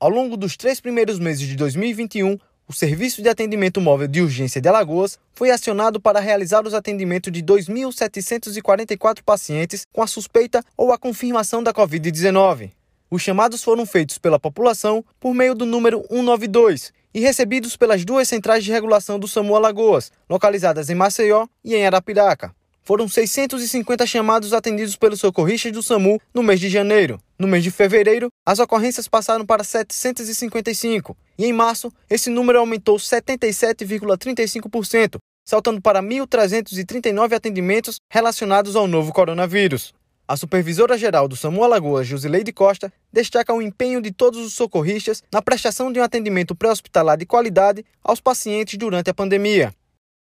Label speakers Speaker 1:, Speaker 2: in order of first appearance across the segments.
Speaker 1: Ao longo dos três primeiros meses de 2021, o Serviço de Atendimento Móvel de Urgência de Alagoas foi acionado para realizar os atendimentos de 2.744 pacientes com a suspeita ou a confirmação da Covid-19. Os chamados foram feitos pela população por meio do número 192 e recebidos pelas duas centrais de regulação do SAMU Alagoas, localizadas em Maceió e em Arapiraca. Foram 650 chamados atendidos pelos socorristas do SAMU no mês de janeiro. No mês de fevereiro, as ocorrências passaram para 755 e em março esse número aumentou 77,35%, saltando para 1.339 atendimentos relacionados ao novo coronavírus. A supervisora-geral do SAMU Alagoas, Josileide Costa, destaca o empenho de todos os socorristas na prestação de um atendimento pré-hospitalar de qualidade aos pacientes durante a pandemia.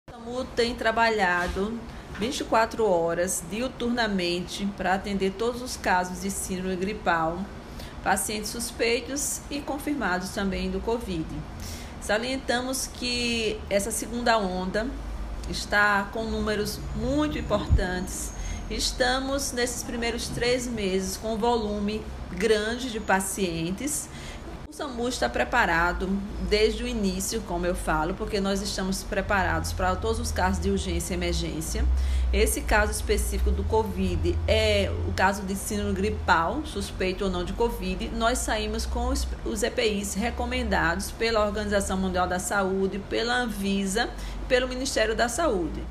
Speaker 2: O SAMU tem trabalhado 24 horas diuturnamente para atender todos os casos de síndrome gripal, pacientes suspeitos e confirmados também do Covid. Salientamos que essa segunda onda está com números muito importantes Estamos nesses primeiros três meses com um volume grande de pacientes. O SAMU está preparado desde o início, como eu falo, porque nós estamos preparados para todos os casos de urgência e emergência. Esse caso específico do Covid é o caso de síndrome gripal, suspeito ou não de Covid. Nós saímos com os, os EPIs recomendados pela Organização Mundial da Saúde, pela Anvisa e pelo Ministério da Saúde.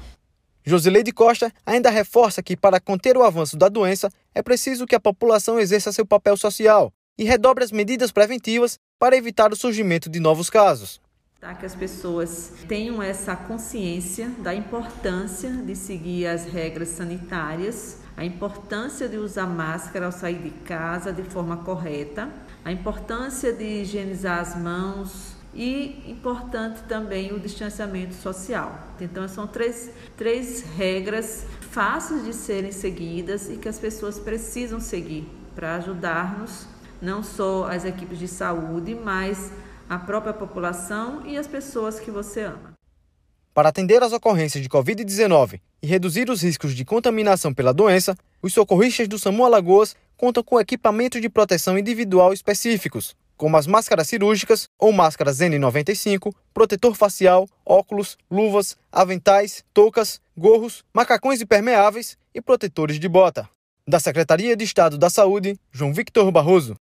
Speaker 1: Josileide Costa ainda reforça que, para conter o avanço da doença, é preciso que a população exerça seu papel social e redobre as medidas preventivas para evitar o surgimento de novos casos.
Speaker 2: Tá, que as pessoas tenham essa consciência da importância de seguir as regras sanitárias, a importância de usar máscara ao sair de casa de forma correta, a importância de higienizar as mãos, e importante também o distanciamento social. Então, são três, três regras fáceis de serem seguidas e que as pessoas precisam seguir para ajudar-nos, não só as equipes de saúde, mas a própria população e as pessoas que você ama.
Speaker 1: Para atender às ocorrências de Covid-19 e reduzir os riscos de contaminação pela doença, os socorristas do SAMU Alagoas contam com equipamentos de proteção individual específicos, como as máscaras cirúrgicas ou máscaras N95, protetor facial, óculos, luvas, aventais, toucas, gorros, macacões impermeáveis e protetores de bota. Da Secretaria de Estado da Saúde, João Victor Barroso.